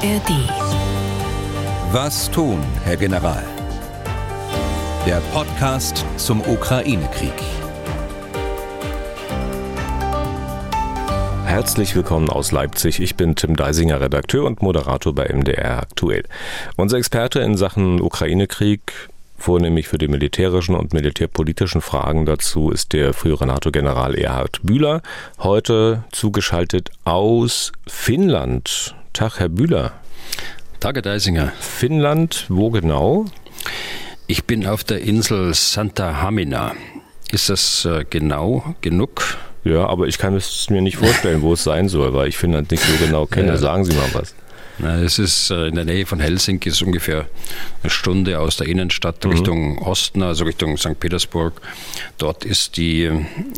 ARD. Was tun, Herr General? Der Podcast zum Ukraine-Krieg. Herzlich willkommen aus Leipzig. Ich bin Tim Deisinger, Redakteur und Moderator bei MDR aktuell. Unser Experte in Sachen Ukraine-Krieg Vornehmlich für die militärischen und militärpolitischen Fragen dazu ist der frühere NATO-General Erhard Bühler, heute zugeschaltet aus Finnland. Tag, Herr Bühler. Tag, Herr Deisinger. Finnland, wo genau? Ich bin auf der Insel Santa Hamina. Ist das äh, genau genug? Ja, aber ich kann es mir nicht vorstellen, wo es sein soll, weil ich Finnland nicht so genau kenne. Ja. Sagen Sie mal was. Es ist äh, in der Nähe von Helsinki, ist ungefähr eine Stunde aus der Innenstadt mhm. Richtung Osten, also Richtung St. Petersburg. Dort ist die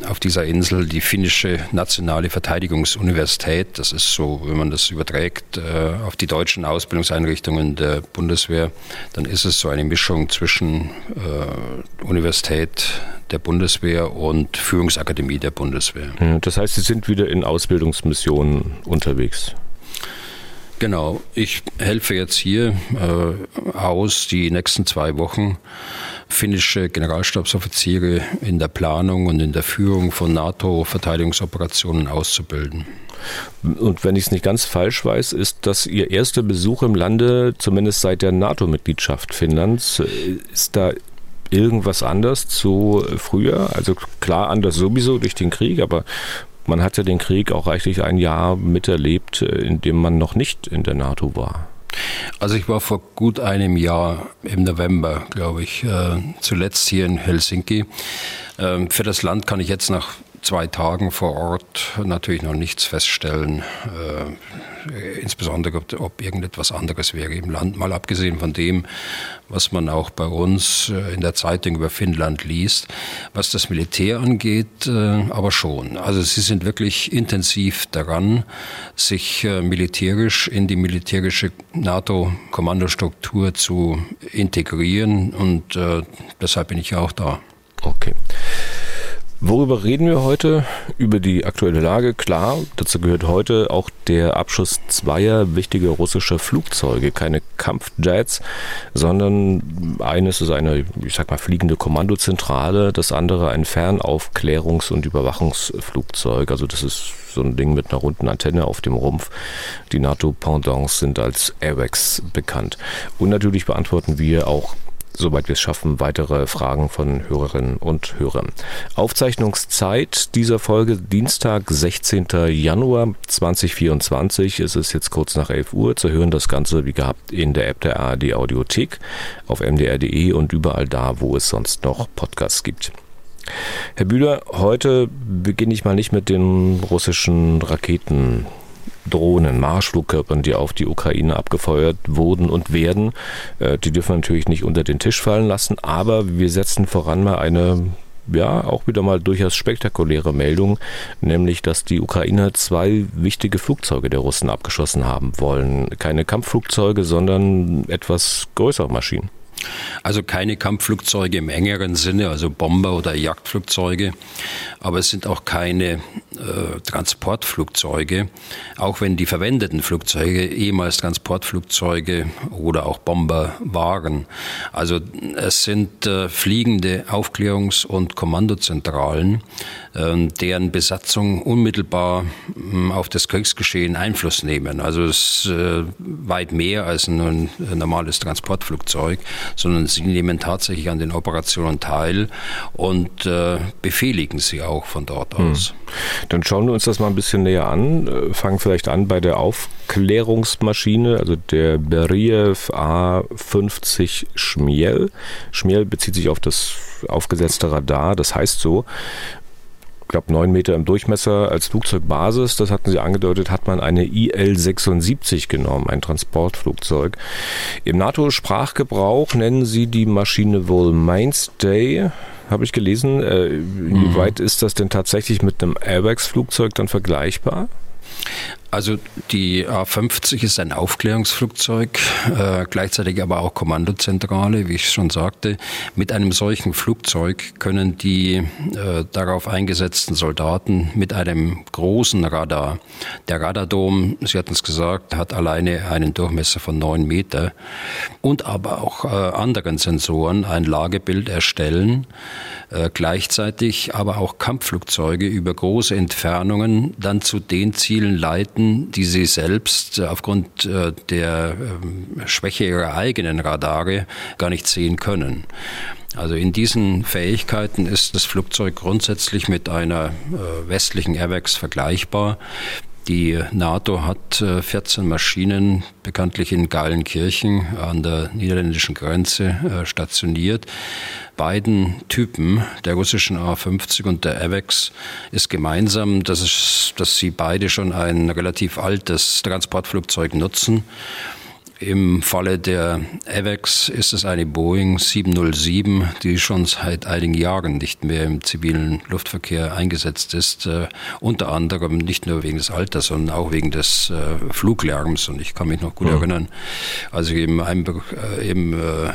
auf dieser Insel die finnische nationale Verteidigungsuniversität. Das ist so, wenn man das überträgt äh, auf die deutschen Ausbildungseinrichtungen der Bundeswehr, dann ist es so eine Mischung zwischen äh, Universität der Bundeswehr und Führungsakademie der Bundeswehr. Das heißt, Sie sind wieder in Ausbildungsmissionen unterwegs. Genau, ich helfe jetzt hier äh, aus die nächsten zwei Wochen finnische Generalstabsoffiziere in der Planung und in der Führung von NATO-Verteidigungsoperationen auszubilden. Und wenn ich es nicht ganz falsch weiß, ist das Ihr erster Besuch im Lande, zumindest seit der NATO-Mitgliedschaft Finnlands. Ist da irgendwas anders zu früher? Also klar anders sowieso durch den Krieg, aber man hat ja den Krieg auch reichlich ein Jahr miterlebt, äh, in dem man noch nicht in der NATO war. Also ich war vor gut einem Jahr im November, glaube ich, äh, zuletzt hier in Helsinki. Ähm, für das Land kann ich jetzt nach zwei Tagen vor Ort natürlich noch nichts feststellen, äh, insbesondere ob, ob, irgendetwas anderes wäre im Land, mal abgesehen von dem, was man auch bei uns äh, in der Zeitung über Finnland liest, was das Militär angeht, äh, aber schon. Also sie sind wirklich intensiv daran, sich äh, militärisch in die militärische NATO-Kommandostruktur zu integrieren und äh, deshalb bin ich ja auch da. Okay. Worüber reden wir heute? Über die aktuelle Lage. Klar, dazu gehört heute auch der Abschuss zweier wichtiger russischer Flugzeuge. Keine Kampfjets, sondern eines ist eine, ich sag mal, fliegende Kommandozentrale, das andere ein Fernaufklärungs- und Überwachungsflugzeug. Also das ist so ein Ding mit einer runden Antenne auf dem Rumpf. Die NATO-Pendants sind als Airbags bekannt. Und natürlich beantworten wir auch soweit wir es schaffen, weitere Fragen von Hörerinnen und Hörern. Aufzeichnungszeit dieser Folge Dienstag, 16. Januar 2024. Es ist jetzt kurz nach 11 Uhr. Zu hören das Ganze wie gehabt in der App der ARD Audiothek, auf mdr.de und überall da, wo es sonst noch Podcasts gibt. Herr Bühler, heute beginne ich mal nicht mit den russischen Raketen Drohnen, Marschflugkörpern, die auf die Ukraine abgefeuert wurden und werden. Äh, die dürfen wir natürlich nicht unter den Tisch fallen lassen, aber wir setzen voran mal eine ja, auch wieder mal durchaus spektakuläre Meldung, nämlich, dass die Ukrainer zwei wichtige Flugzeuge der Russen abgeschossen haben wollen. Keine Kampfflugzeuge, sondern etwas größere Maschinen. Also keine Kampfflugzeuge im engeren Sinne, also Bomber oder Jagdflugzeuge, aber es sind auch keine äh, Transportflugzeuge, auch wenn die verwendeten Flugzeuge ehemals Transportflugzeuge oder auch Bomber waren. Also es sind äh, fliegende Aufklärungs- und Kommandozentralen, äh, deren Besatzung unmittelbar äh, auf das Kriegsgeschehen Einfluss nehmen. Also es ist äh, weit mehr als ein, ein normales Transportflugzeug, sondern sie nehmen tatsächlich an den Operationen teil und äh, befehligen sie auch von dort hm. aus. Dann schauen wir uns das mal ein bisschen näher an. Äh, fangen vielleicht an bei der Aufklärungsmaschine, also der Beriev A50 Schmiel. Schmiel bezieht sich auf das aufgesetzte Radar, das heißt so, glaube, neun Meter im Durchmesser als Flugzeugbasis, das hatten Sie angedeutet, hat man eine IL-76 genommen, ein Transportflugzeug. Im NATO-Sprachgebrauch nennen Sie die Maschine wohl Mainstay, habe ich gelesen. Äh, inwieweit mhm. ist das denn tatsächlich mit einem Airbags-Flugzeug dann vergleichbar? Also die A50 ist ein Aufklärungsflugzeug, äh, gleichzeitig aber auch Kommandozentrale, wie ich schon sagte. Mit einem solchen Flugzeug können die äh, darauf eingesetzten Soldaten mit einem großen Radar, der Radardom, Sie hatten es gesagt, hat alleine einen Durchmesser von neun Meter und aber auch äh, anderen Sensoren ein Lagebild erstellen, äh, gleichzeitig aber auch Kampfflugzeuge über große Entfernungen dann zu den Zielen leiten, Daten, die sie selbst äh, aufgrund äh, der ähm, Schwäche ihrer eigenen Radare gar nicht sehen können. Also in diesen Fähigkeiten ist das Flugzeug grundsätzlich mit einer äh, westlichen Airwax vergleichbar. Die NATO hat 14 Maschinen bekanntlich in Geilenkirchen an der niederländischen Grenze stationiert. Beiden Typen, der russischen A-50 und der AVEX, ist gemeinsam, dass, es, dass sie beide schon ein relativ altes Transportflugzeug nutzen im Falle der AVEX ist es eine Boeing 707, die schon seit einigen Jahren nicht mehr im zivilen Luftverkehr eingesetzt ist. Äh, unter anderem nicht nur wegen des Alters, sondern auch wegen des äh, Fluglärms. Und ich kann mich noch gut mhm. erinnern, als ich im, Ein äh, im äh,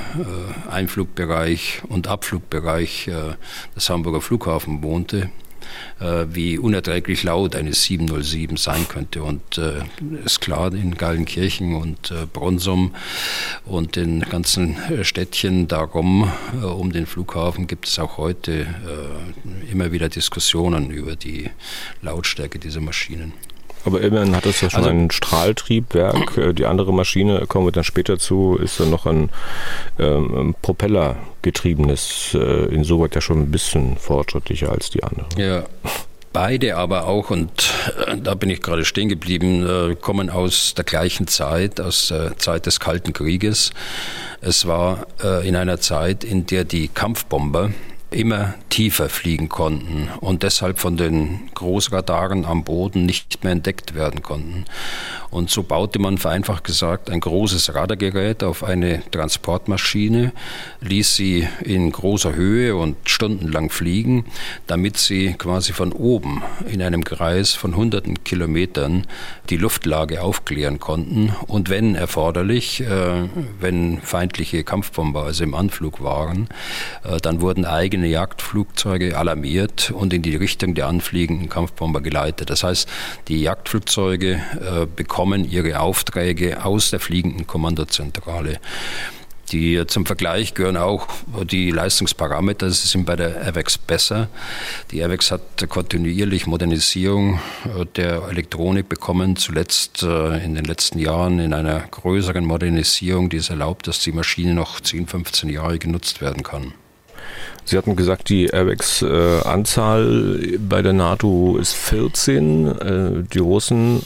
Einflugbereich und Abflugbereich äh, des Hamburger Flughafen wohnte, äh, wie unerträglich laut eine 707 sein könnte. Und äh, ist klar, in Gallenkirchen und äh, Bronsum und den ganzen Städtchen darum, äh, um den Flughafen, gibt es auch heute äh, immer wieder Diskussionen über die Lautstärke dieser Maschinen. Aber immerhin hat es ja schon also, ein Strahltriebwerk. Äh, die andere Maschine, kommen wir dann später zu, ist dann noch ein ähm, Propellergetriebenes. Äh, insoweit ja schon ein bisschen fortschrittlicher als die andere. Ja. Beide aber auch, und äh, da bin ich gerade stehen geblieben, äh, kommen aus der gleichen Zeit, aus der Zeit des Kalten Krieges. Es war in einer Zeit, in der die Kampfbomber immer tiefer fliegen konnten und deshalb von den Großradaren am Boden nicht mehr entdeckt werden konnten. Und so baute man vereinfacht gesagt ein großes Radargerät auf eine Transportmaschine, ließ sie in großer Höhe und stundenlang fliegen, damit sie quasi von oben in einem Kreis von hunderten Kilometern die Luftlage aufklären konnten und wenn erforderlich, äh, wenn feindliche Kampfbomber also im Anflug waren, äh, dann wurden eigene Jagdflugzeuge alarmiert und in die Richtung der anfliegenden Kampfbomber geleitet. Das heißt, die Jagdflugzeuge äh, bekommen ihre Aufträge aus der fliegenden Kommandozentrale. Die zum Vergleich gehören auch die Leistungsparameter, sie sind bei der AVEX besser. Die AVEX hat kontinuierlich Modernisierung äh, der Elektronik bekommen, zuletzt äh, in den letzten Jahren in einer größeren Modernisierung, die es erlaubt, dass die Maschine noch 10, 15 Jahre genutzt werden kann. Sie hatten gesagt, die Airbags-Anzahl bei der NATO ist 14. Äh, die Russen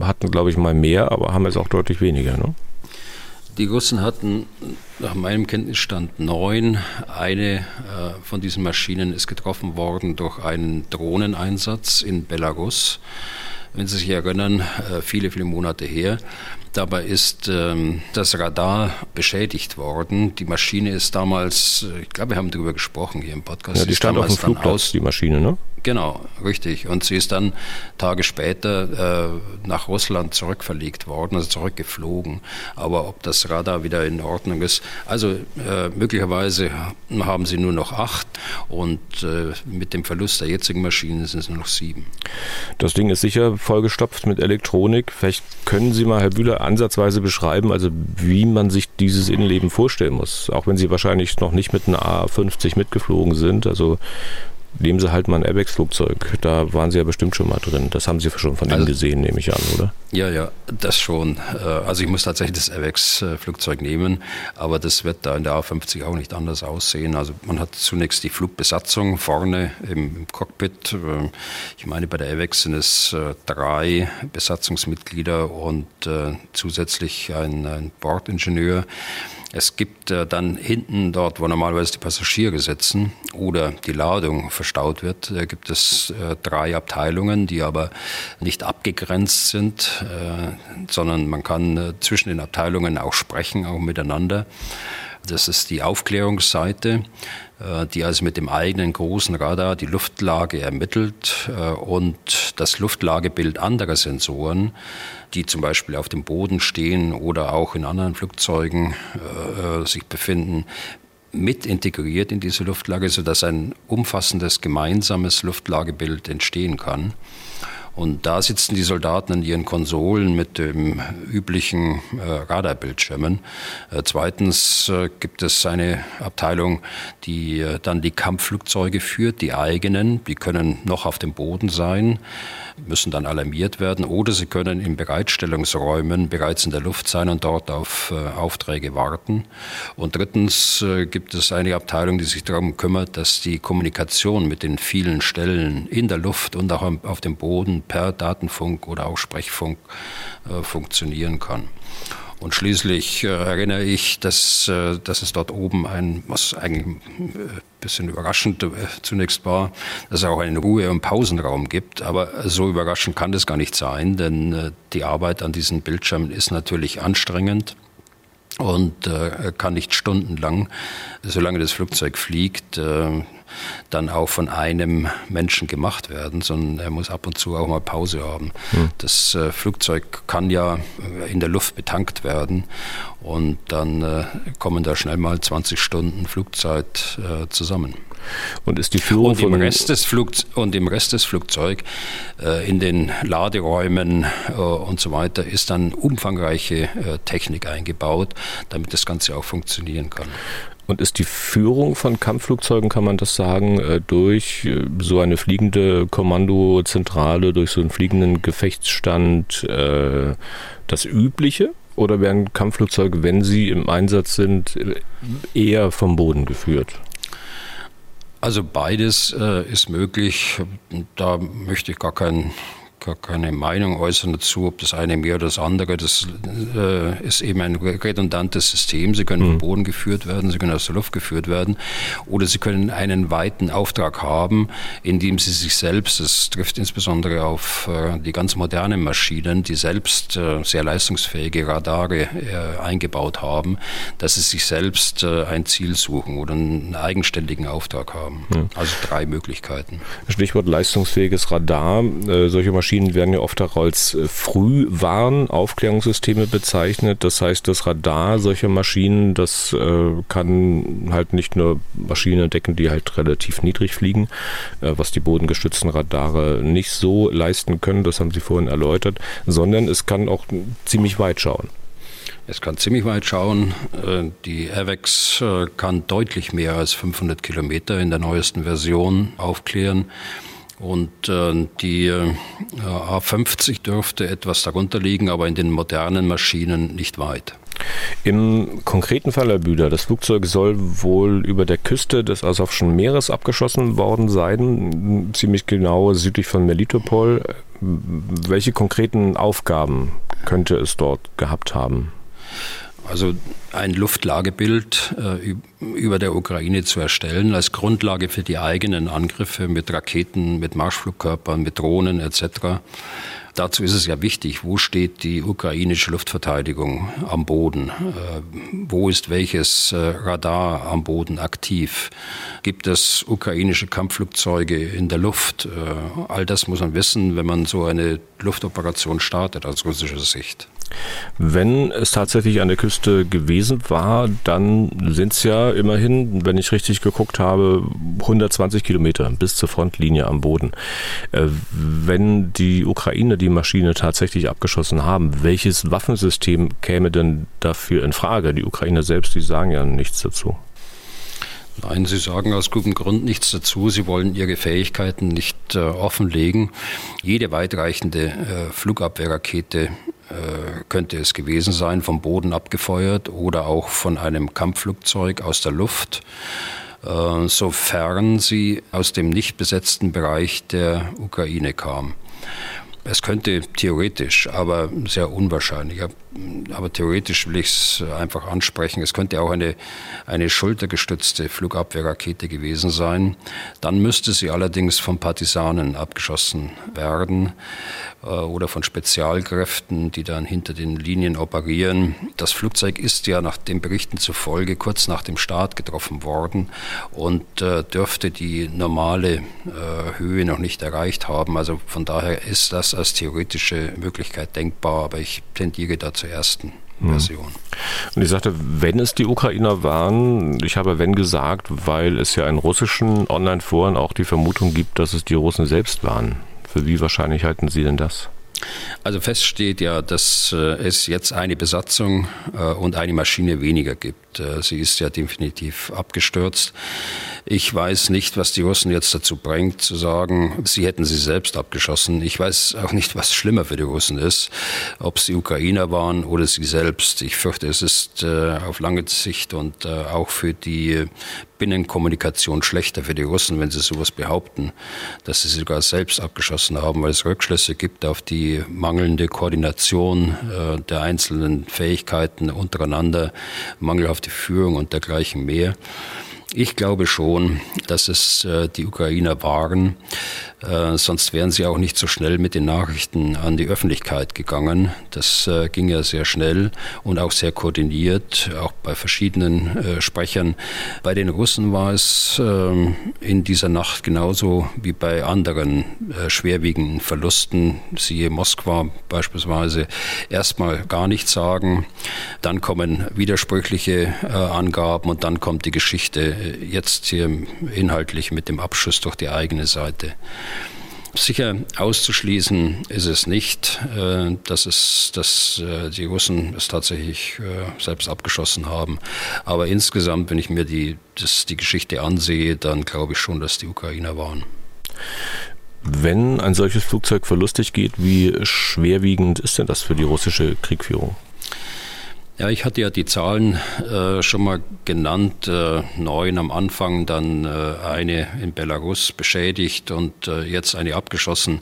hatten, glaube ich, mal mehr, aber haben jetzt auch deutlich weniger. Ne? Die Russen hatten nach meinem Kenntnisstand neun. Eine äh, von diesen Maschinen ist getroffen worden durch einen Drohneneinsatz in Belarus. Wenn Sie sich erinnern, äh, viele, viele Monate her. Dabei ist ähm, das Radar beschädigt worden. Die Maschine ist damals, äh, ich glaube, wir haben darüber gesprochen hier im Podcast. Ja, die stand auf dem Flugplatz, aus, die Maschine, ne? Genau, richtig. Und sie ist dann Tage später äh, nach Russland zurückverlegt worden, also zurückgeflogen. Aber ob das Radar wieder in Ordnung ist, also äh, möglicherweise haben sie nur noch acht und äh, mit dem Verlust der jetzigen Maschinen sind es nur noch sieben. Das Ding ist sicher vollgestopft mit Elektronik. Vielleicht können Sie mal, Herr Bühler, ansatzweise beschreiben, also wie man sich dieses Innenleben vorstellen muss. Auch wenn Sie wahrscheinlich noch nicht mit einer A50 mitgeflogen sind. Also nehmen Sie halt mal ein Airbags-Flugzeug. Da waren Sie ja bestimmt schon mal drin. Das haben Sie schon von also, Ihnen gesehen, nehme ich an, oder? Ja, ja, das schon. Äh, also ich muss tatsächlich das Airbags-Flugzeug nehmen, aber das wird da in der A50 auch nicht anders aussehen. Also man hat zunächst die Flugbesatzung vorne im Cockpit. Äh, ich meine, bei der Airbags sind es äh, drei Besatzungsmitglieder und zusätzlich ein, ein Bordingenieur. Es gibt äh, dann hinten dort, wo normalerweise die Passagiere sitzen oder die Ladung verstaut wird, äh, gibt es äh, drei Abteilungen, die aber nicht abgegrenzt sind, äh, sondern man kann äh, zwischen den Abteilungen auch sprechen, auch miteinander. Das ist die Aufklärungsseite. äh, die also mit dem eigenen großen Radar die Luftlage ermittelt äh, und das Luftlagebild anderer Sensoren, die zum Beispiel auf dem Boden stehen oder auch in anderen Flugzeugen äh, sich befinden, mit integriert in diese Luftlage, sodass ein umfassendes gemeinsames Luftlagebild entstehen kann. Und da sitzen die Soldaten an ihren Konsolen mit dem üblichen äh, Radarbildschirmen. Äh, zweitens äh, gibt es eine Abteilung, die äh, dann die Kampfflugzeuge führt, die eigenen. Die können noch auf dem Boden sein müssen dann alarmiert werden oder sie können in Bereitstellungsräumen bereits in der Luft sein und dort auf äh, Aufträge warten. Und drittens äh, gibt es eine Abteilung, die sich darum kümmert, dass die Kommunikation mit den vielen Stellen in der Luft und auch auf dem Boden per Datenfunk oder auch Sprechfunk äh, funktionieren kann. Und schließlich äh, erinnere ich, dass, äh, dass es dort oben ein, was eigentlich ein äh, bisschen überraschend zunächst war, dass es auch einen Ruhe- und Pausenraum gibt. Aber so überraschend kann das gar nicht sein, denn die Arbeit an diesen Bildschirmen ist natürlich anstrengend und kann nicht stundenlang, solange das Flugzeug fliegt, dann auch von einem Menschen gemacht werden, sondern er muss ab und zu auch mal Pause haben. Hm. Das äh, Flugzeug kann ja äh, in der Luft betankt werden und dann äh, kommen da schnell mal 20 Stunden Flugzeit äh, zusammen. Und ist die Führung und im Rest des Flug und im Rest des Flugzeugs äh, in den Laderäumen äh, und so weiter ist dann umfangreiche Technik eingebaut, damit das Ganze auch funktionieren kann. Und ist die Führung von Kampfflugzeugen, kann man das sagen, äh, durch äh, so eine fliegende Kommandozentrale, durch so einen fliegenden Gefechtsstand äh, das Übliche? Oder werden Kampfflugzeuge, wenn sie im Einsatz sind, eher vom Boden geführt? Also beides äh, ist möglich. Da möchte ich gar keinen gar keine Meinung äußern dazu, ob das eine mehr oder das andere. Das äh, ist eben ein redundantes System. Sie können mhm. vom Boden geführt werden, Sie können aus der Luft geführt werden oder Sie können einen weiten Auftrag haben, indem Sie sich selbst, das trifft insbesondere auf äh, die ganz modernen Maschinen, die selbst äh, sehr leistungsfähige Radare äh, eingebaut haben, dass Sie sich selbst äh, ein Ziel suchen oder einen eigenständigen Auftrag haben. Mhm. Also drei Möglichkeiten. Stichwort leistungsfähiges Radar. Äh, solche Maschinen Maschinen werden ja oft auch als äh, Frühwarn-Aufklärungssysteme bezeichnet. Das heißt, das Radar solcher Maschinen, das äh, kann halt nicht nur Maschinen decken, die halt relativ niedrig fliegen, äh, was die bodengestützten Radare nicht so leisten können, das haben Sie vorhin erläutert, sondern es kann auch ziemlich weit schauen. Es kann ziemlich weit schauen. Die AVEX kann deutlich mehr als 500 Kilometer in der neuesten Version aufklären. Und äh, die äh, A50 dürfte etwas darunter liegen, aber in den modernen Maschinen nicht weit. Im konkreten Fall, Herr Bühler, das Flugzeug soll wohl über der Küste des Asowschen Meeres abgeschossen worden sein, ziemlich genau südlich von Melitopol. Welche konkreten Aufgaben könnte es dort gehabt haben? Also ein Luftlagebild äh, über der Ukraine zu erstellen als Grundlage für die eigenen Angriffe mit Raketen, mit Marschflugkörpern, mit Drohnen etc. Dazu ist es ja wichtig, wo steht die ukrainische Luftverteidigung am Boden? Äh, wo ist welches äh, Radar am Boden aktiv? Gibt es ukrainische Kampfflugzeuge in der Luft? Äh, all das muss man wissen, wenn man so eine Luftoperation startet aus russischer Sicht. Wenn es tatsächlich an der Küste gewesen war, dann sind es ja immerhin, wenn ich richtig geguckt habe, 120 Kilometer bis zur Frontlinie am Boden. Äh, wenn die Ukraine die Maschine tatsächlich abgeschossen haben, welches Waffensystem käme denn dafür in Frage? Die Ukrainer selbst, die sagen ja nichts dazu. Nein, Sie sagen aus gutem Grund nichts dazu. Sie wollen Ihre Fähigkeiten nicht äh, offenlegen. Jede weitreichende äh, Flugabwehrrakete könnte es gewesen sein, vom Boden abgefeuert oder auch von einem Kampfflugzeug aus der Luft, äh, sofern sie aus dem nicht besetzten Bereich der Ukraine kam. Es könnte theoretisch, aber sehr unwahrscheinlich. Aber theoretisch will ich es einfach ansprechen. Es könnte auch eine, eine schultergestützte Flugabwehrrakete gewesen sein. Dann müsste sie allerdings von Partisanen abgeschossen werden äh, oder von Spezialkräften, die dann hinter den Linien operieren. Das Flugzeug ist ja nach den Berichten zufolge kurz nach dem Start getroffen worden und äh, dürfte die normale äh, Höhe noch nicht erreicht haben. Also von daher ist das als theoretische Möglichkeit denkbar, aber ich tendiere da zur ersten. Mhm. Version. Und ich sagte, wenn es die Ukrainer waren, ich habe wenn gesagt, weil es ja in russischen Online-Foren auch die Vermutung gibt, dass es die Russen selbst waren. Für wie wahrscheinlich halten Sie denn das? Also fest steht ja, dass äh, es jetzt eine Besatzung äh, und eine Maschine weniger gibt. Äh, sie ist ja definitiv abgestürzt. Ich weiß nicht, was die Russen jetzt dazu bringt, zu sagen, sie hätten sie selbst abgeschossen. Ich weiß auch nicht, was schlimmer für die Russen ist, ob es die Ukrainer waren oder sie selbst. Ich fürchte, es ist auf lange Sicht und auch für die Binnenkommunikation schlechter für die Russen, wenn sie sowas behaupten, dass sie sogar selbst abgeschossen haben, weil es Rückschlüsse gibt auf die mangelnde Koordination äh, der einzelnen Fähigkeiten untereinander, mangelhafte Führung und dergleichen mehr. Ich glaube schon, dass es äh, die Ukrainer waren. Äh, sonst wären sie auch nicht so schnell mit den Nachrichten an die Öffentlichkeit gegangen. Das äh, ging ja sehr schnell und auch sehr koordiniert, auch bei verschiedenen äh, Sprechern. Bei den Russen war es ähm, in dieser Nacht genauso wie bei anderen äh, schwerwiegenden Verlusten. Siehe Moskwa beispielsweise. Erstmal gar nichts sagen, dann kommen widersprüchliche äh, Angaben und dann kommt die Geschichte jetzt hier inhaltlich mit dem Abschuss durch die eigene Seite. Sicher auszuschließen ist es nicht, äh, dass, es, dass äh, die Russen es tatsächlich äh, selbst abgeschossen haben. Aber insgesamt, wenn ich mir die, das, die Geschichte ansehe, dann glaube ich schon, dass die Ukrainer waren. Wenn ein solches Flugzeug verlustig geht, wie schwerwiegend ist denn das für die russische Kriegführung? Ja, ich hatte ja die Zahlen äh, schon mal genannt. Äh, neun am Anfang, dann äh, eine in Belarus beschädigt und äh, jetzt eine abgeschossen.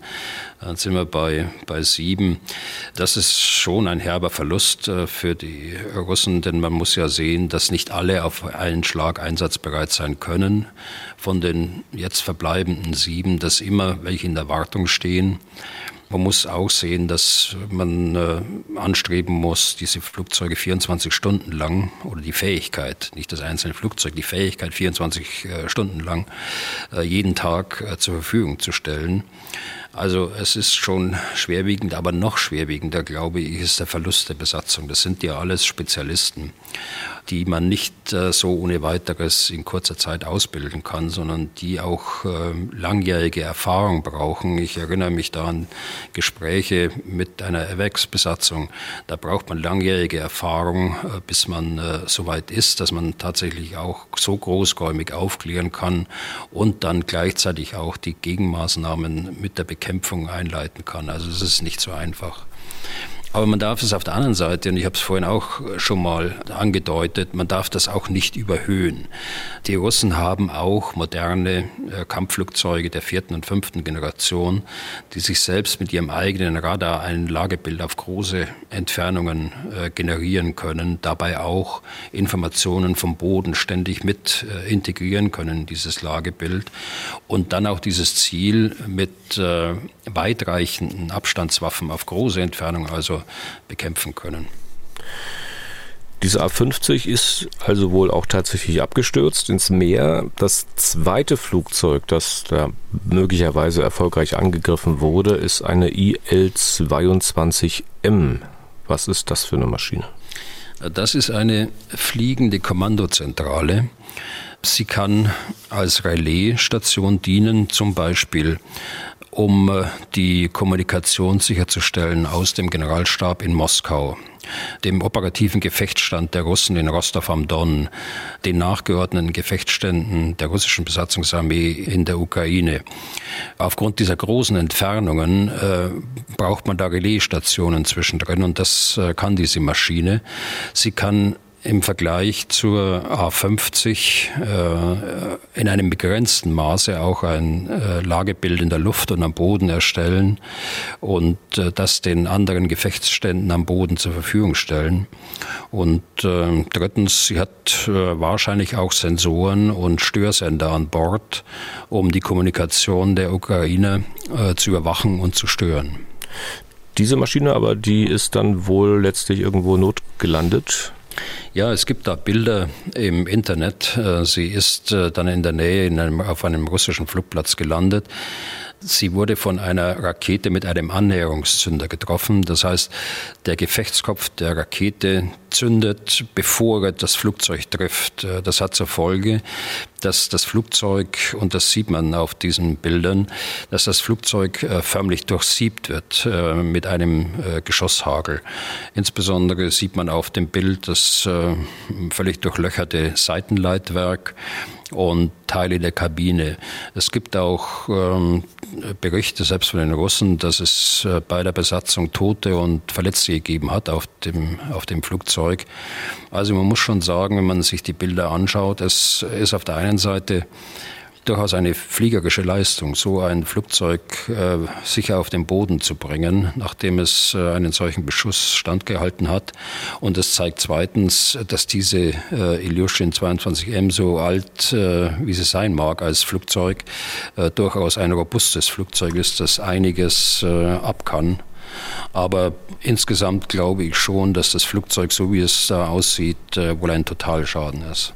Dann sind wir bei, bei sieben. Das ist schon ein herber Verlust äh, für die Russen, denn man muss ja sehen, dass nicht alle auf einen Schlag einsatzbereit sein können. Von den jetzt verbleibenden sieben, dass immer welche in der Wartung stehen. Man muss auch sehen, dass man äh, anstreben muss, diese Flugzeuge 24 Stunden lang oder die Fähigkeit, nicht das einzelne Flugzeug, die Fähigkeit 24 äh, Stunden lang äh, jeden Tag äh, zur Verfügung zu stellen. Also es ist schon schwerwiegend, aber noch schwerwiegender, glaube ich, ist der Verlust der Besatzung. Das sind ja alles Spezialisten, die man nicht äh, so ohne weiteres in kurzer Zeit ausbilden kann, sondern die auch äh, langjährige Erfahrung brauchen. Ich erinnere mich da an Gespräche mit einer EVEX-Besatzung. Da braucht man langjährige Erfahrung, äh, bis man so weit ist, dass man tatsächlich auch so großräumig aufklären kann und dann gleichzeitig auch die Gegenmaßnahmen mit der Bekämpfung einleiten kann. Also es ist nicht so einfach. Aber man darf es auf der anderen Seite, und ich habe es vorhin auch schon mal angedeutet, man darf das auch nicht überhöhen. Die Russen haben auch moderne äh, Kampfflugzeuge der vierten und fünften Generation, die sich selbst mit ihrem eigenen Radar ein Lagebild auf große Entfernungen äh, generieren können, dabei auch Informationen vom Boden ständig mit äh, integrieren können, dieses Lagebild, und dann auch dieses Ziel mit weitreichenden Abstandswaffen auf große Entfernungen, also bekämpfen können. Diese A-50 ist also wohl auch tatsächlich abgestürzt ins Meer. Das zweite Flugzeug, das da möglicherweise erfolgreich angegriffen wurde, ist eine IL-22M. Was ist das für eine Maschine? Das ist eine fliegende Kommandozentrale. Sie kann als Relaisstation dienen, zum Beispiel um äh, die Kommunikation sicherzustellen aus dem Generalstab in Moskau, dem operativen Gefechtsstand der Russen in Rostov am Don, den nachgeordneten Gefechtsständen der russischen Besatzungsarmee in der Ukraine. Aufgrund dieser großen Entfernungen äh, braucht man da Relaisstationen zwischendrin und das äh, kann diese Maschine. Sie kann im Vergleich zur A50 äh, in einem begrenzten Maße auch ein äh, Lagebild in der Luft und am Boden erstellen und äh, das den anderen Gefechtsständen am Boden zur Verfügung stellen. Und äh, drittens, sie hat äh, wahrscheinlich auch Sensoren und Störsender an Bord, um die Kommunikation der Ukraine äh, zu überwachen und zu stören. Diese Maschine aber, die ist dann wohl letztlich irgendwo notgelandet. Ja, es gibt da Bilder im Internet. Äh, sie ist äh, dann in der Nähe in einem, auf einem russischen Flugplatz gelandet. Sie wurde von einer Rakete mit einem Annäherungszünder getroffen. Das heißt, der Gefechtskopf der Rakete zündet, bevor er das Flugzeug trifft. Äh, das hat zur Folge, dass das Flugzeug, und das sieht man auf diesen Bildern, dass das Flugzeug äh, förmlich durchsiebt wird äh, mit einem Geschosshagel. Insbesondere sieht man auf dem Bild das völlig durchlöcherte Seitenleitwerk und Teile der Kabine. Es gibt auch ähm, Berichte, selbst von den Russen, dass es äh, bei der Besatzung Tote und Verletzte gegeben hat auf dem, auf dem Flugzeug. Also man muss schon sagen, wenn man sich die Bilder anschaut, es ist auf der einen Seite durchaus eine fliegerische Leistung, so ein Flugzeug äh, sicher auf den Boden zu bringen, nachdem es äh, einen solchen Beschuss standgehalten hat. Und es zeigt zweitens, dass diese äh, Ilyushin 22M so alt, äh, wie sie sein mag als Flugzeug, äh, durchaus ein robustes Flugzeug ist, das einiges äh, ab kann. Aber insgesamt glaube ich schon, dass das Flugzeug, so wie es da aussieht, äh, wohl ein Totalschaden ist.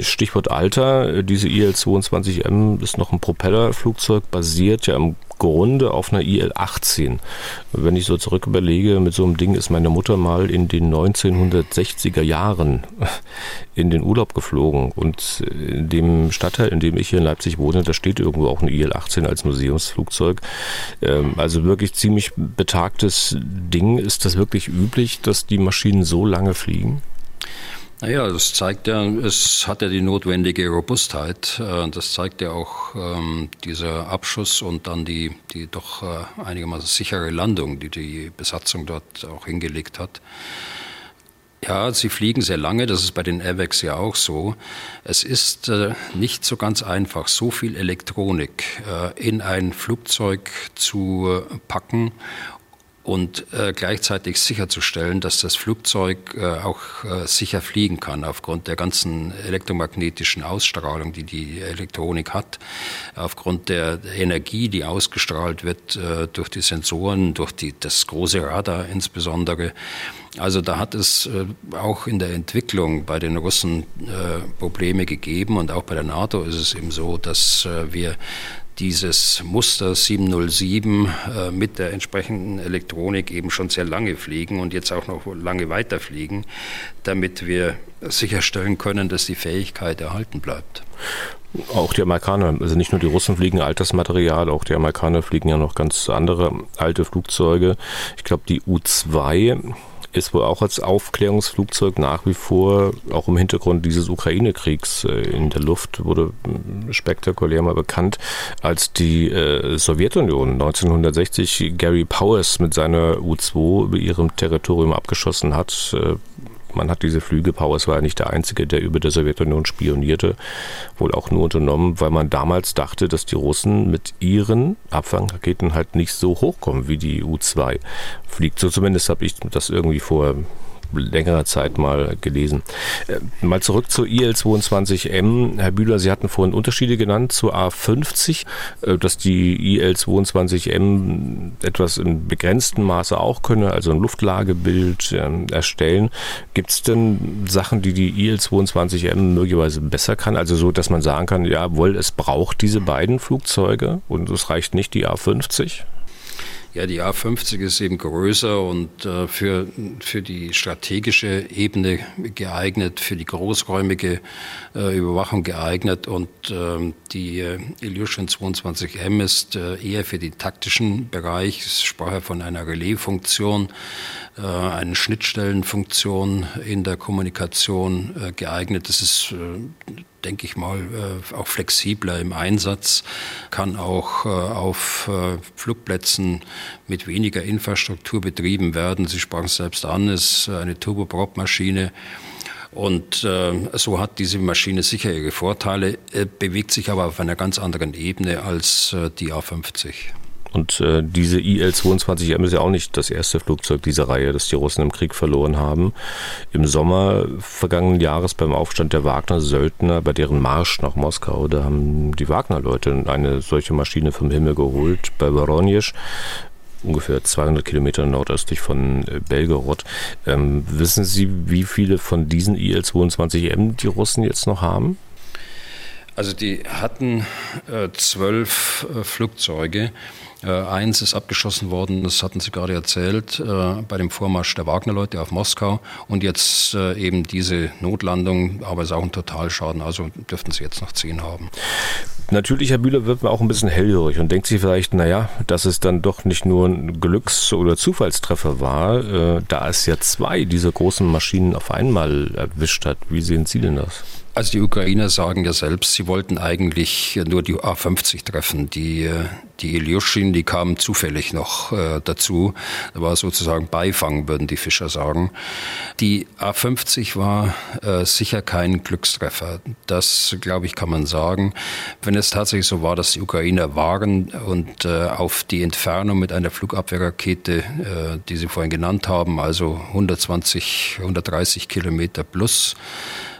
Stichwort Alter. Diese IL-22M ist noch ein Propellerflugzeug, basiert ja im Grunde auf einer IL-18. Wenn ich so zurück überlege, mit so einem Ding ist meine Mutter mal in den 1960er Jahren in den Urlaub geflogen. Und in dem Stadtteil, in dem ich hier in Leipzig wohne, da steht irgendwo auch eine IL-18 als Museumsflugzeug. Ähm, also wirklich ziemlich betagtes Ding. Ist das wirklich üblich, dass die Maschinen so lange fliegen? Naja, das zeigt ja, es hat ja die notwendige Robustheit. Äh, das zeigt ja auch ähm, dieser Abschuss und dann die, die doch äh, einigermaßen sichere Landung, die die Besatzung dort auch hingelegt hat. Ja, sie fliegen sehr lange, das ist bei den Airbags ja auch so. Es ist äh, nicht so ganz einfach, so viel Elektronik äh, in ein Flugzeug zu packen und äh, gleichzeitig sicherzustellen, dass das Flugzeug äh, auch äh, sicher fliegen kann aufgrund der ganzen elektromagnetischen Ausstrahlung, die die Elektronik hat, aufgrund der Energie, die ausgestrahlt wird äh, durch die Sensoren, durch die, das große Radar insbesondere. Also da hat es äh, auch in der Entwicklung bei den Russen äh, Probleme gegeben und auch bei der NATO ist es eben so, dass wir dieses Muster 707 äh, mit der entsprechenden Elektronik eben schon sehr lange fliegen und jetzt auch noch lange weiterfliegen, damit wir sicherstellen können, dass die Fähigkeit erhalten bleibt. Auch die Amerikaner, also nicht nur die Russen fliegen altes Material, auch die Amerikaner fliegen ja noch ganz andere alte Flugzeuge. Ich glaube, die U-2 ist wohl auch als Aufklärungsflugzeug nach wie vor, auch im Hintergrund dieses Ukraine-Kriegs äh, in der Luft, wurde hm, spektakulär mal bekannt, als die äh, Sowjetunion 1960 Gary Powers mit seiner U-2 über ihrem Territorium abgeschossen hat. Äh, man hat diese Flüge, Powers war ja nicht der Einzige, der über der Sowjetunion spionierte, wohl auch nur unternommen, weil man damals dachte, dass die Russen mit ihren Abfangraketen halt nicht so hochkommen wie die U-2 fliegt. So zumindest habe ich das irgendwie vor längerer Zeit mal gelesen. Äh, mal zurück zur IL-22M. Herr Bühler, Sie hatten vorhin Unterschiede genannt zur A50, äh, dass die IL-22M etwas in begrenztem Maße auch könne, also ein Luftlagebild ähm, erstellen. Gibt es denn Sachen, die die IL-22M möglicherweise besser kann? Also so, dass man sagen kann, jawohl, es braucht diese beiden Flugzeuge und es reicht nicht die A50? Ja, die A50 ist eben größer und äh, für, für die strategische Ebene geeignet, für die großräumige äh, Überwachung geeignet und ähm, die äh, Ilyushin 22M ist äh, eher für den taktischen Bereich. Ich sprach ja von einer Relaisfunktion, äh, eine Schnittstellenfunktion in der Kommunikation äh, geeignet. Das ist denke ich mal, äh, auch flexibler im Einsatz, kann auch äh, auf äh, Flugplätzen mit weniger Infrastruktur betrieben werden. Sie sprachen es selbst an, ist eine Turboprop-Maschine Und äh, so hat diese Maschine sicher ihre Vorteile, äh, bewegt sich aber auf einer ganz anderen Ebene als äh, die A50. Und äh, diese IL-22M ist ja auch nicht das erste Flugzeug dieser Reihe, das die Russen im Krieg verloren haben. Im Sommer vergangenen Jahres beim Aufstand der Wagner-Söldner, bei deren Marsch nach Moskau, da haben die Wagner-Leute eine solche Maschine vom Himmel geholt bei Voronezh ungefähr 200 Kilometer nordöstlich von äh, Belgorod. Ähm, wissen Sie, wie viele von diesen IL-22M die Russen jetzt noch haben? Also die hatten äh, zwölf äh, Flugzeuge. Äh, eins ist abgeschossen worden, das hatten Sie gerade erzählt, äh, bei dem Vormarsch der Wagner-Leute auf Moskau. Und jetzt äh, eben diese Notlandung, aber es ist auch ein Totalschaden, also dürften Sie jetzt noch zehn haben. Natürlich, Herr Bühler, wird man auch ein bisschen hellhörig und denkt sich vielleicht, naja, dass es dann doch nicht nur ein Glücks- oder Zufallstreffer war, äh, da es ja zwei dieser großen Maschinen auf einmal erwischt hat. Wie sehen Sie denn das? Also die Ukrainer sagen ja selbst, sie wollten eigentlich nur die A50 treffen. Die, die Ilyushin, die kamen zufällig noch äh, dazu. Da war sozusagen Beifang, würden die Fischer sagen. Die A50 war äh, sicher kein Glückstreffer. Das, glaube ich, kann man sagen. Wenn es tatsächlich so war, dass die Ukrainer waren und äh, auf die Entfernung mit einer Flugabwehrrakete, äh, die Sie vorhin genannt haben, also 120, 130 Kilometer plus,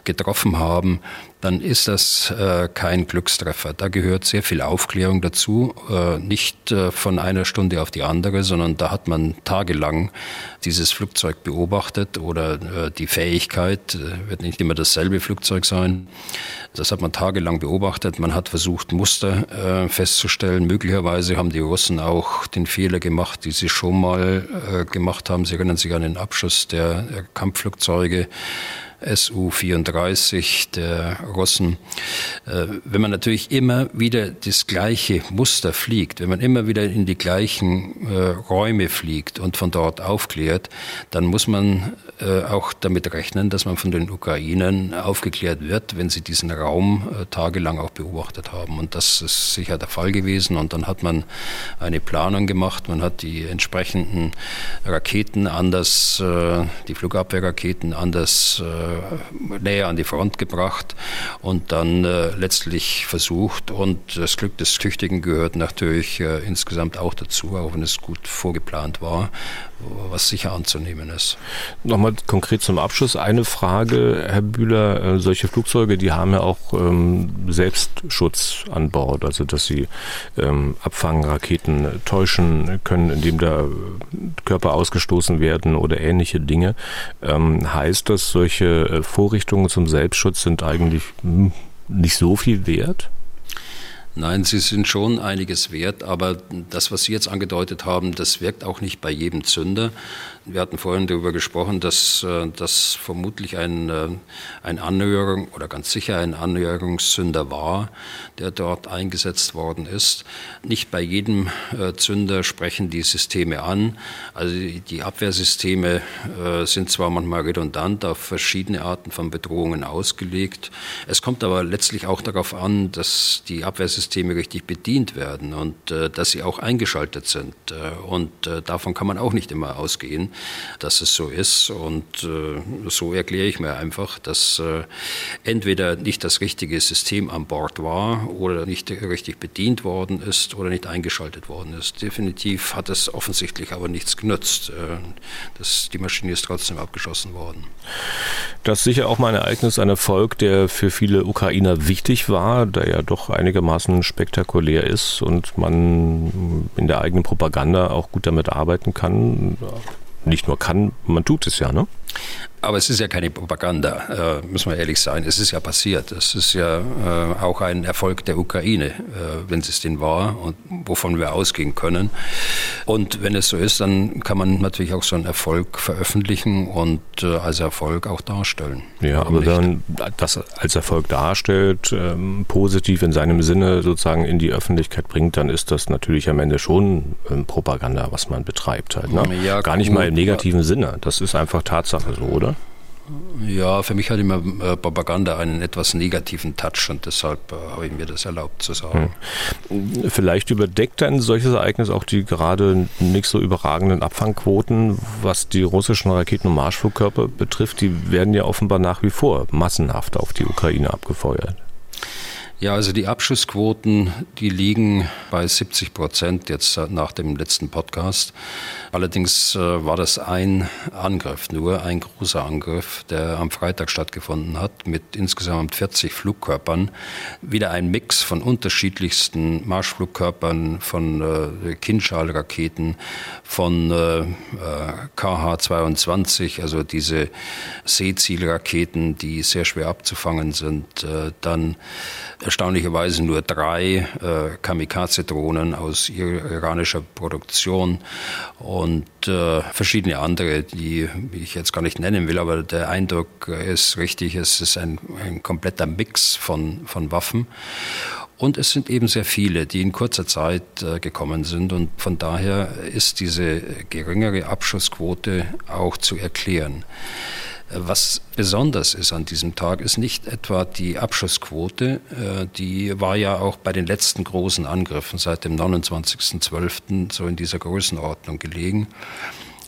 getroffen haben, dann ist das äh, kein Glückstreffer. Da gehört sehr viel Aufklärung dazu, äh, nicht äh, von einer Stunde auf die andere, sondern da hat man tagelang dieses Flugzeug beobachtet oder äh, die Fähigkeit, äh, wird nicht immer dasselbe Flugzeug sein. Das hat man tagelang beobachtet. Man hat versucht, Muster äh, festzustellen. Möglicherweise haben die Russen auch den Fehler gemacht, die sie schon mal gemacht haben. Sie erinnern sich an den Abschuss der Kampfflugzeuge Su-34 der Russen. Äh, wenn man natürlich immer wieder das gleiche Muster fliegt, wenn man immer wieder in die gleichen äh, Räume fliegt und von dort aufklärt, dann muss man äh, auch damit rechnen, dass man von den Ukrainern aufgeklärt wird, wenn sie diesen Raum tagelang auch beobachtet haben. Und das ist sicher der Fall gewesen. Und dann hat man eine Planung gemacht, man hat die entsprechenden Raketen anders, die Flugabwehrraketen anders näher an die Front gebracht und dann äh, letztlich versucht. Und das Glück des Tüchtigen gehört natürlich äh, insgesamt auch dazu, auch wenn es gut vorgeplant war, was sicher anzunehmen ist. Nochmal konkret zum Abschluss eine Frage, Herr Bühler. Äh, solche Flugzeuge, die haben ja auch ähm, Selbstschutz an Bord, also dass sie ähm, Abfangraketen täuschen können, indem da Körper ausgestoßen werden oder ähnliche Dinge. Ähm, heißt das, solche äh, Vorrichtungen zum Selbstschutz sind eigentlich hm, nicht so viel wert? Nein, sie sind schon einiges wert, aber das, was Sie jetzt angedeutet haben, das wirkt auch nicht bei jedem Zünder. Wir hatten vorhin darüber gesprochen, dass äh, das vermutlich ein, äh, ein Annäherung oder ganz sicher ein Annäherungszünder war, der dort eingesetzt worden ist. Nicht bei jedem äh, Zünder sprechen die Systeme an. Also die Abwehrsysteme sind zwar manchmal redundant, auf verschiedene Arten von Bedrohungen ausgelegt. Es kommt aber letztlich auch darauf an, dass die Abwehrsysteme richtig bedient werden und dass sie auch eingeschaltet sind. Und davon kann man auch nicht immer ausgehen dass es so ist. Und äh, so erkläre ich mir einfach, dass äh, entweder nicht das richtige System an Bord war oder nicht richtig bedient worden ist oder nicht eingeschaltet worden ist. Definitiv hat es offensichtlich aber nichts genutzt. Äh, das, die Maschine ist trotzdem abgeschossen worden. Das ist sicher auch mal ein Ereignis, ein Erfolg, der für viele Ukrainer wichtig war, der ja doch einigermaßen spektakulär ist und man in der eigenen Propaganda auch gut damit arbeiten kann nicht nur kann, man tut es ja, ne? Aber es ist ja keine Propaganda, äh, müssen wir ehrlich sein. Es ist ja passiert. Es ist ja äh, auch ein Erfolg der Ukraine, äh, wenn es denn war und wovon wir ausgehen können. Und wenn es so ist, dann kann man natürlich auch so einen Erfolg veröffentlichen und äh, als Erfolg auch darstellen. Ja, aber wenn man das als Erfolg darstellt, ähm, positiv in seinem Sinne sozusagen in die Öffentlichkeit bringt, dann ist das natürlich am Ende schon ähm, Propaganda, was man betreibt halt. Ne? Ja, Gar nicht mal im negativen Sinne. Das ist einfach Tatsache so, oder? Ja, für mich hat immer äh, Propaganda einen etwas negativen Touch und deshalb äh, habe ich mir das erlaubt zu sagen. Hm. Vielleicht überdeckt ein solches Ereignis auch die gerade nicht so überragenden Abfangquoten, was die russischen Raketen- und Marschflugkörper betrifft. Die werden ja offenbar nach wie vor massenhaft auf die Ukraine abgefeuert. Ja, also die Abschussquoten, die liegen bei 70 Prozent jetzt nach dem letzten Podcast. Allerdings äh, war das ein Angriff, nur ein großer Angriff, der am Freitag stattgefunden hat, mit insgesamt 40 Flugkörpern. Wieder ein Mix von unterschiedlichsten Marschflugkörpern, von äh, Kinschal-Raketen, von äh, äh KH-22, also diese Seezielraketen, die sehr schwer abzufangen sind. Äh, dann erstaunlicherweise nur drei äh, Kamikaze-Drohnen aus iranischer Produktion und äh, verschiedene andere, die ich jetzt gar nicht nennen will, aber der Eindruck ist richtig, es ist ein, ein kompletter Mix von, von Waffen. Und es sind eben sehr viele, die in kurzer Zeit äh, gekommen sind. Und von daher ist diese geringere Abschussquote auch zu erklären. Was besonders ist an diesem Tag, ist nicht etwa die Abschussquote, äh, die war ja auch bei den letzten großen Angriffen seit dem 29.12. so in dieser Größenordnung gelegen.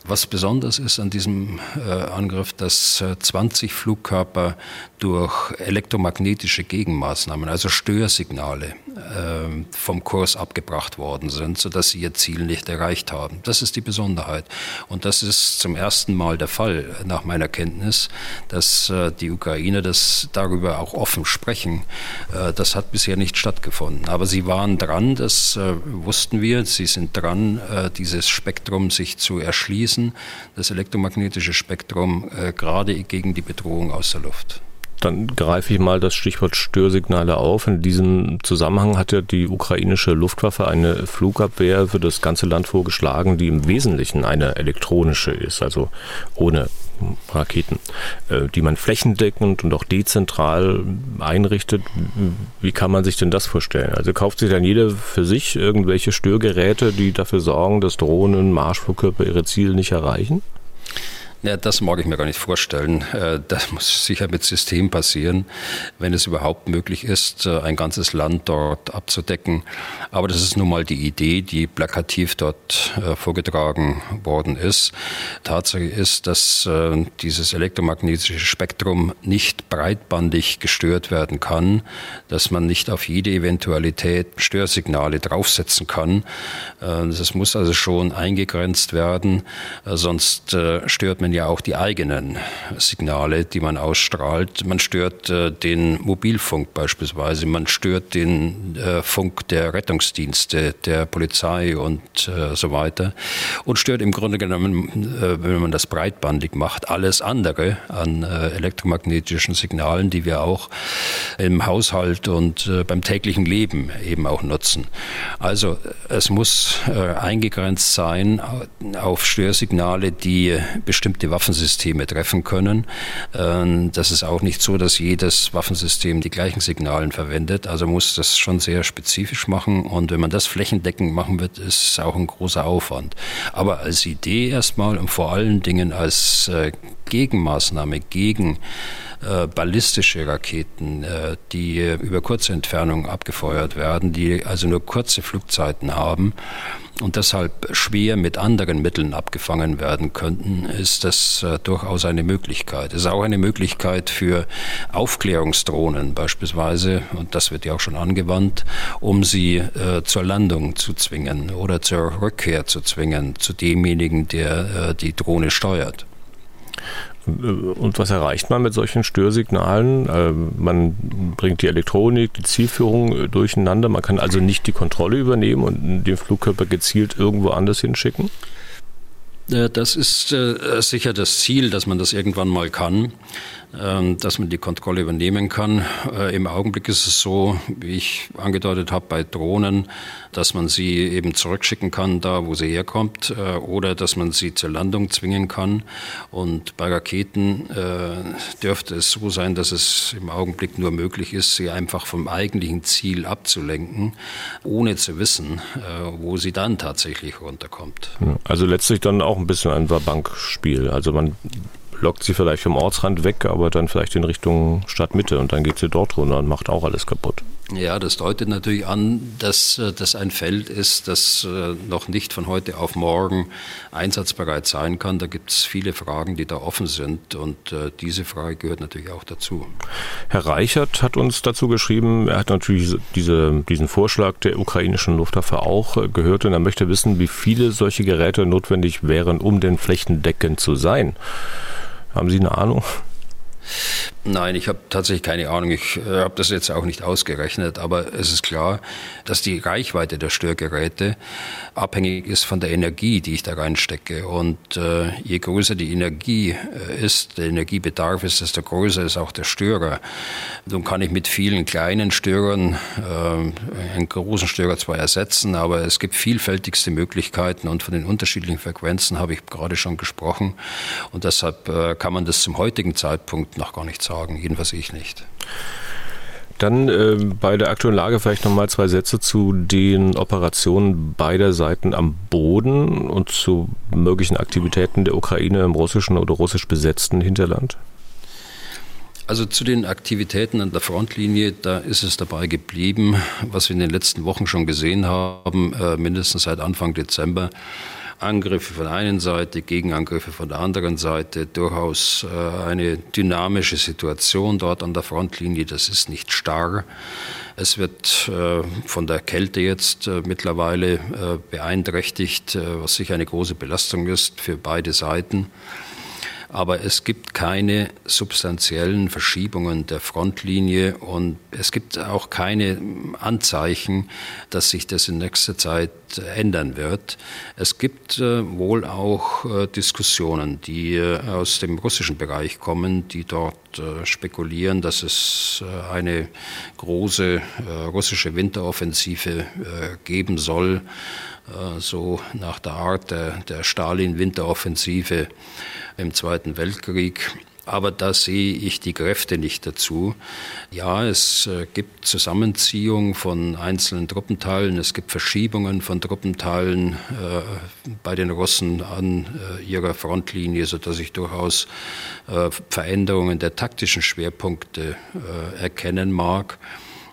Was besonders ist an diesem äh, Angriff, dass 20 äh, Flugkörper durch elektromagnetische Gegenmaßnahmen, also Störsignale, ähm, vom Kurs abgebracht worden sind, sodass sie ihr Ziel nicht erreicht haben. Das ist die Besonderheit. Und das ist zum ersten Mal der Fall, nach meiner Kenntnis, dass äh, die Ukrainer das darüber auch offen sprechen. Das hat bisher nicht stattgefunden. Aber sie waren dran, das wussten wir. Sie sind dran, dieses Spektrum sich zu erschließen, das elektromagnetische Spektrum, gerade gegen die Bedrohung aus der Luft dann greife ich mal das Stichwort Störsignale auf. In diesem Zusammenhang hat ja die ukrainische Luftwaffe eine Flugabwehr für das ganze Land vorgeschlagen, die im Wesentlichen eine elektronische ist, also ohne Raketen, äh, die man flächendeckend und auch dezentral einrichtet. Wie kann man sich denn das vorstellen? Also kauft sich dann jeder für sich irgendwelche Störgeräte, die dafür sorgen, dass Drohnen, Marschflugkörper ihre Ziele nicht erreichen? Ja, das mag ich mir gar nicht vorstellen. Äh, das muss sicher mit System passieren, wenn es überhaupt möglich ist, äh, ein ganzes Land dort abzudecken. Aber das ist nun mal die Idee, die plakativ dort äh, vorgetragen worden ist. Tatsache ist, dass dieses elektromagnetische Spektrum nicht breitbandig gestört werden kann, dass man nicht auf jede Eventualität Störsignale draufsetzen kann. Das muss also schon eingegrenzt werden, sonst stört man ja auch die eigenen Signale, die man ausstrahlt. Man stört äh, den Mobilfunk beispielsweise, man stört den äh, Funk der Rettungsdienste, der Polizei und äh, so weiter und stört im Grunde genommen, äh, wenn man das breitbandig macht, alles andere an äh, elektromagnetischen Signalen, die wir auch im Haushalt und äh, beim täglichen Leben eben auch nutzen. Also es muss eingegrenzt sein auf Störsignale, die bestimmte bestimmte Waffensysteme treffen können. Ähm, das ist auch nicht so, dass jedes Waffensystem die gleichen Signalen verwendet. Also muss das schon sehr spezifisch machen. Und wenn man das flächendeckend machen wird, ist es auch ein großer Aufwand. Aber als Idee erstmal und vor allen Dingen als äh, Gegenmaßnahme gegen äh, ballistische Raketen, äh, die über kurze Entfernungen abgefeuert werden, die also nur kurze Flugzeiten haben und deshalb schwer mit anderen Mitteln abgefangen werden könnten, ist das äh, durchaus eine Möglichkeit. Es ist auch eine Möglichkeit für Aufklärungsdrohnen beispielsweise, und das wird ja auch schon angewandt, um sie äh, zur Landung zu zwingen oder zur Rückkehr zu zwingen zu demjenigen, der äh, die Drohne steuert. Und was erreicht man mit solchen Störsignalen? Äh, man bringt die Elektronik, die Zielführung äh, durcheinander. Man kann also nicht die Kontrolle übernehmen und den Flugkörper gezielt irgendwo anders hinschicken? Äh, das ist sicher das Ziel, dass man das irgendwann mal kann. Ähm, dass man die Kontrolle übernehmen kann. Äh, Im Augenblick ist es so, wie ich angedeutet habe, bei Drohnen, dass man sie eben zurückschicken kann, da wo sie herkommt, äh, oder dass man sie zur Landung zwingen kann. Und bei Raketen äh, dürfte es so sein, dass es im Augenblick nur möglich ist, sie einfach vom eigentlichen Ziel abzulenken, ohne zu wissen, wo sie dann tatsächlich runterkommt. Also letztlich dann auch ein bisschen ein Wabankspiel. Also man lockt sie vielleicht vom Ortsrand weg, aber dann vielleicht in Richtung Stadtmitte und dann geht sie dort runter und macht auch alles kaputt. Ja, das deutet natürlich an, dass äh, das ein Feld ist, das äh, noch nicht von heute auf morgen einsatzbereit sein kann. Da gibt es viele Fragen, die da offen sind und äh, diese Frage gehört natürlich auch dazu. Herr Reichert hat uns dazu geschrieben, er hat natürlich diese, diesen Vorschlag der ukrainischen Luftwaffe auch gehört und er möchte wissen, wie viele solche Geräte notwendig wären, um den flächendeckend zu sein. Haben Sie eine Ahnung? Nein, ich habe tatsächlich keine Ahnung. Ich äh, habe das jetzt auch nicht ausgerechnet, aber es ist klar, dass die Reichweite der Störgeräte abhängig ist von der Energie, die ich da reinstecke. Und äh, je größer die Energie äh, ist, der Energiebedarf ist, desto größer ist auch der Störer. Nun kann ich mit vielen kleinen Störern äh, einen großen Störer zwar ersetzen, aber es gibt vielfältigste Möglichkeiten und von den unterschiedlichen Frequenzen habe ich gerade schon gesprochen. Und deshalb kann man das zum heutigen Zeitpunkt noch gar nicht sagen. Jedenfalls ich nicht. Dann äh, bei der aktuellen Lage vielleicht nochmal zwei Sätze zu den Operationen beider Seiten am Boden und zu möglichen Aktivitäten der Ukraine im russischen oder russisch besetzten Hinterland. Also zu den Aktivitäten an der Frontlinie, da ist es dabei geblieben, was wir in den letzten Wochen schon gesehen haben, äh, mindestens seit Anfang Dezember. Angriffe von der einen Seite, Gegenangriffe von der anderen Seite, durchaus äh, eine dynamische Situation dort an der Frontlinie. Das ist nicht starr. Es wird äh, von der Kälte jetzt äh, mittlerweile beeinträchtigt, was sicher eine große Belastung ist für beide Seiten aber es gibt keine substanziellen Verschiebungen der Frontlinie und es gibt auch keine Anzeichen, dass sich das in nächster Zeit ändern wird. Es gibt äh, wohl auch äh, Diskussionen, die äh, aus dem russischen Bereich kommen, die dort spekulieren, dass es eine große russische Winteroffensive geben soll, so nach der Art der, der Stalin-Winteroffensive im Zweiten Weltkrieg. Aber da sehe ich die Kräfte nicht dazu. Ja, es äh, gibt Zusammenziehung von einzelnen Truppenteilen, es gibt Verschiebungen von Truppenteilen äh, bei den Russen an äh, ihrer Frontlinie, sodass ich durchaus äh, Veränderungen der taktischen Schwerpunkte äh, erkennen mag.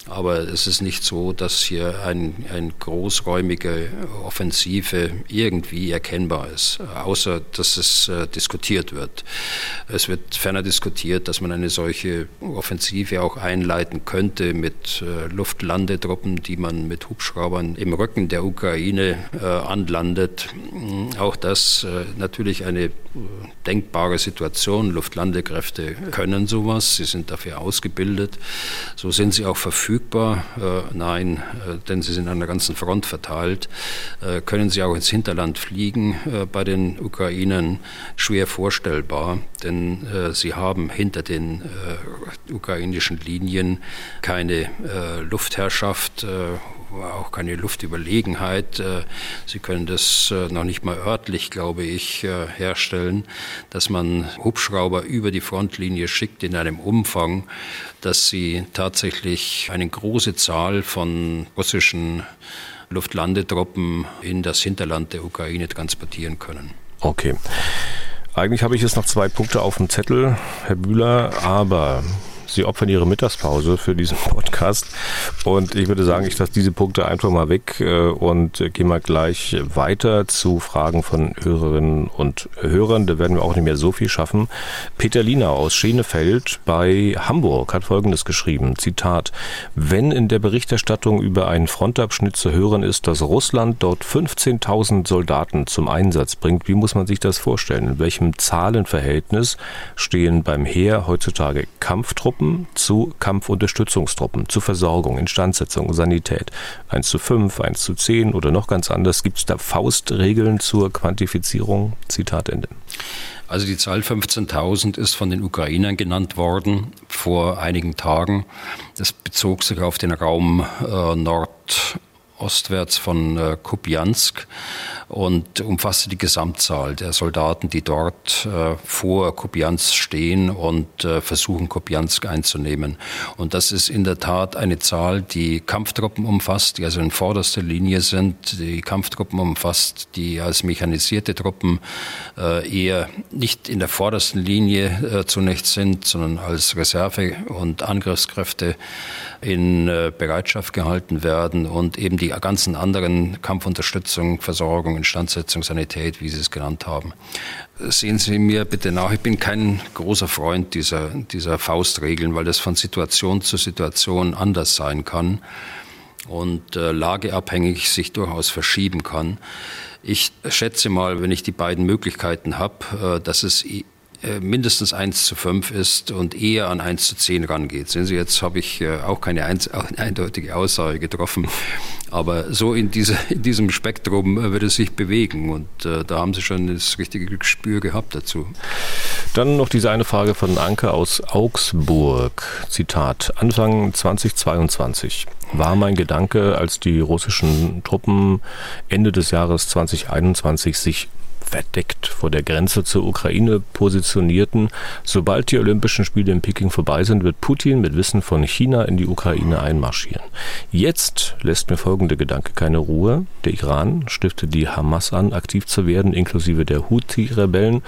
Aber es ist nicht so, dass hier ein, ein großräumige Offensive irgendwie erkennbar ist, außer dass es äh, diskutiert wird. Es wird ferner diskutiert, dass man eine solche Offensive auch einleiten könnte mit äh, Luftlandetruppen, die man mit Hubschraubern im Rücken der Ukraine äh, anlandet. Auch das äh, natürlich eine äh, denkbare Situation. Luftlandekräfte können sowas, sie sind dafür ausgebildet. So sind sie auch verfügbar verfügbar? Äh, nein, äh, denn sie sind an der ganzen Front verteilt. Äh, können sie auch ins Hinterland fliegen äh, bei den Ukrainern? Schwer vorstellbar, denn sie haben hinter den ukrainischen Linien keine Luftherrschaft auch keine Luftüberlegenheit. Sie können das noch nicht mal örtlich, glaube ich, herstellen, dass man Hubschrauber über die Frontlinie schickt in einem Umfang, dass sie tatsächlich eine große Zahl von russischen Luftlandetruppen in das Hinterland der Ukraine transportieren können. Okay. Eigentlich habe ich jetzt noch zwei Punkte auf dem Zettel, Herr Bühler, aber Sie opfern Ihre Mittagspause für diesen Podcast. Und ich würde sagen, ich lasse diese Punkte einfach mal weg äh, und gehe mal gleich weiter zu Fragen von Hörerinnen und Hörern. Da werden wir auch nicht mehr so viel schaffen. Peter Lina aus Schenefeld bei Hamburg hat Folgendes geschrieben. Zitat. Wenn in der Berichterstattung über einen Frontabschnitt zu hören ist, dass Russland dort 15.000 Soldaten zum Einsatz bringt, wie muss man sich das vorstellen? In welchem Zahlenverhältnis stehen beim Heer heutzutage Kampftruppen Truppen zu Kampfunterstützungstruppen, zu Versorgung, Instandsetzung, Sanität. 1 zu 5, 1 zu 10 oder noch ganz anders. Gibt es da Faustregeln zur Quantifizierung? Zitat Ende. Also die Zahl 15.000 ist von den Ukrainern genannt worden vor einigen Tagen. Das bezog sich auf den Raum äh, Nord ostwärts von äh, Kupiansk und umfasste die Gesamtzahl der Soldaten, die dort äh, vor Kupiansk stehen und äh, versuchen, Kupiansk einzunehmen. Und das ist in der Tat eine Zahl, die Kampftruppen umfasst, die also in vorderster Linie sind, die Kampftruppen umfasst, die als mechanisierte Truppen eher nicht in der vordersten Linie zunächst sind, sondern als Reserve- und Angriffskräfte in Bereitschaft gehalten werden und eben die ganzen anderen Kampfunterstützung, Versorgung, Instandsetzung, Sanität, wie Sie es genannt haben. Sehen Sie mir bitte nach, ich bin kein großer Freund dieser, dieser Faustregeln, weil das von Situation zu Situation anders sein kann und äh, lageabhängig sich durchaus verschieben kann. Ich schätze mal, wenn ich die beiden Möglichkeiten habe, äh, dass es mindestens 1 zu 5 ist und eher an 1 zu 10 rangeht. Sehen Sie, jetzt habe ich äh, auch keine eindeutige Aussage getroffen, aber so in, diese, in diesem Spektrum äh, wird es sich bewegen und äh, da haben Sie schon das richtige Gespür gehabt dazu. Dann noch diese eine Frage von Anke aus Augsburg. Zitat, Anfang 2022 war mein Gedanke, als die russischen Truppen Ende des Jahres 2021 sich verdeckt vor der Grenze zur Ukraine positionierten. Sobald die Olympischen Spiele in Peking vorbei sind, wird Putin mit Wissen von China in die Ukraine einmarschieren. Jetzt lässt mir folgende Gedanke keine Ruhe. Der Iran stiftet die Hamas an, aktiv zu werden, inklusive der Houthi-Rebellen.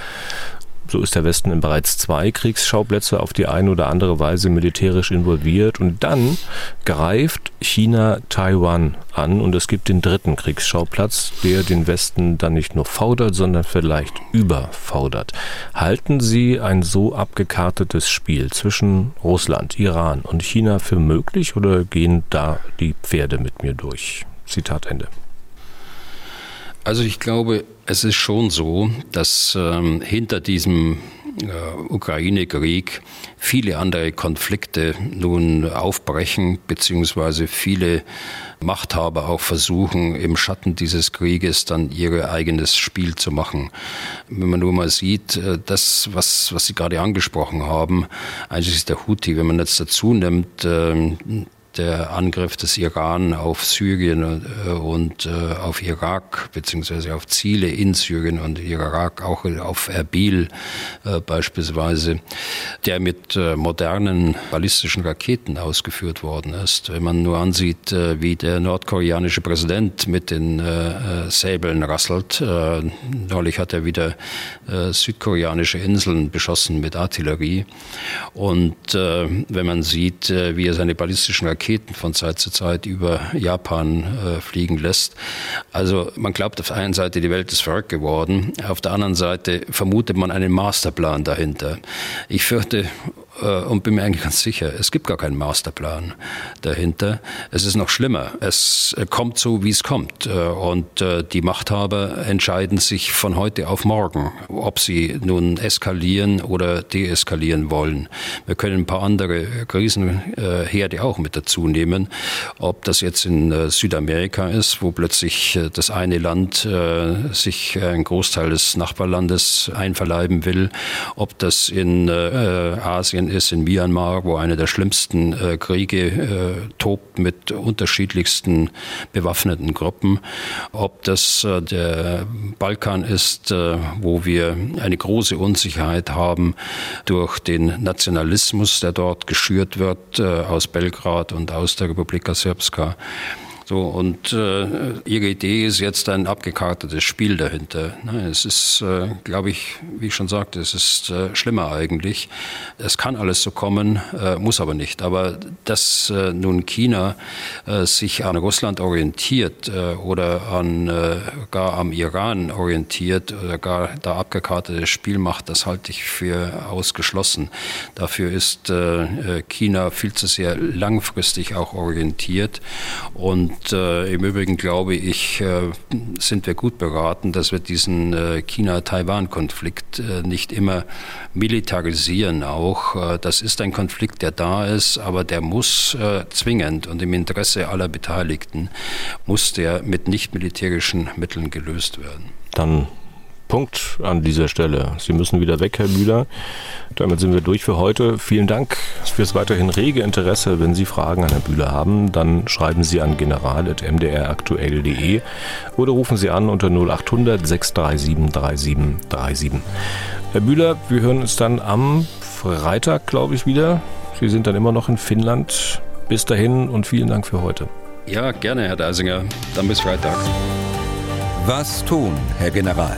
So ist der Westen in bereits zwei Kriegsschauplätze auf die eine oder andere Weise militärisch involviert und dann greift China Taiwan an und es gibt den dritten Kriegsschauplatz, der den Westen dann nicht nur fordert, sondern vielleicht überfordert. Halten Sie ein so abgekartetes Spiel zwischen Russland, Iran und China für möglich oder gehen da die Pferde mit mir durch? Zitat Ende. Also ich glaube, es ist schon so, dass ähm, hinter diesem äh, Ukraine-Krieg viele andere Konflikte nun aufbrechen, beziehungsweise viele Machthaber auch versuchen, im Schatten dieses Krieges dann ihr eigenes Spiel zu machen. Wenn man nur mal sieht, äh, das, was, was Sie gerade angesprochen haben, eigentlich ist der Houthi, wenn man jetzt dazu nimmt, ähm, der Angriff des Iran auf Syrien äh, und äh, auf Irak, beziehungsweise auf Ziele in Syrien und Irak, auch auf Erbil äh, beispielsweise, der mit modernen ballistischen Raketen ausgeführt worden ist. Wenn man nur ansieht, wie der nordkoreanische Präsident mit den Säbeln rasselt. Neulich hat er wieder südkoreanische Inseln beschossen mit Artillerie. Und wenn man sieht, wie er seine ballistischen Raketen Raketen von Zeit zu Zeit über Japan äh, fliegen lässt. Also man glaubt auf der einen Seite, die Welt ist verrückt geworden, auf der anderen Seite vermutet man einen Masterplan dahinter. Ich fürchte, und bin mir eigentlich ganz sicher, es gibt gar keinen Masterplan dahinter. Es ist noch schlimmer. Es äh, kommt so, wie es kommt. Äh, und die Machthaber entscheiden sich von heute auf morgen, ob sie nun eskalieren oder deeskalieren wollen. Wir können ein paar andere Krisenherde auch mit dazu nehmen. Ob das jetzt in Südamerika ist, wo plötzlich das eine Land sich einen Großteil des Nachbarlandes einverleiben will, ob das in Asien ist in Myanmar, wo einer der schlimmsten äh, Kriege äh, tobt mit unterschiedlichsten bewaffneten Gruppen. Ob das äh, der Balkan ist, äh, wo wir eine große Unsicherheit haben durch den Nationalismus, der dort geschürt wird äh, aus Belgrad und aus der Republika Srpska. So, und äh, ihre Idee ist jetzt ein abgekartetes Spiel dahinter. Ne, es ist, äh, glaube ich, wie ich schon sagte, es ist äh, schlimmer eigentlich. Es kann alles so kommen, äh, muss aber nicht. Aber dass äh, nun China äh, sich an Russland orientiert oder an gar am Iran orientiert oder gar da abgekartetes Spiel macht, das halte ich für ausgeschlossen. Dafür ist China viel zu sehr langfristig auch orientiert und und äh, im Übrigen glaube ich, äh, sind wir gut beraten, dass wir diesen äh, China-Taiwan-Konflikt äh, nicht immer militarisieren auch. Äh, das ist ein Konflikt, der da ist, aber der muss äh, zwingend und im Interesse aller Beteiligten muss der mit nicht militärischen Mitteln gelöst werden. Dann Punkt an dieser Stelle. Sie müssen wieder weg, Herr Bühler. Damit sind wir durch für heute. Vielen Dank fürs weiterhin rege Interesse. Wenn Sie Fragen an Herrn Bühler haben, dann schreiben Sie an general.mdraktuell.de oder rufen Sie an unter 0800 637 3737. Herr Bühler, wir hören uns dann am Freitag, glaube ich, wieder. Sie sind dann immer noch in Finnland. Bis dahin und vielen Dank für heute. Ja, gerne, Herr Deisinger. Dann bis Freitag. Was tun, Herr General?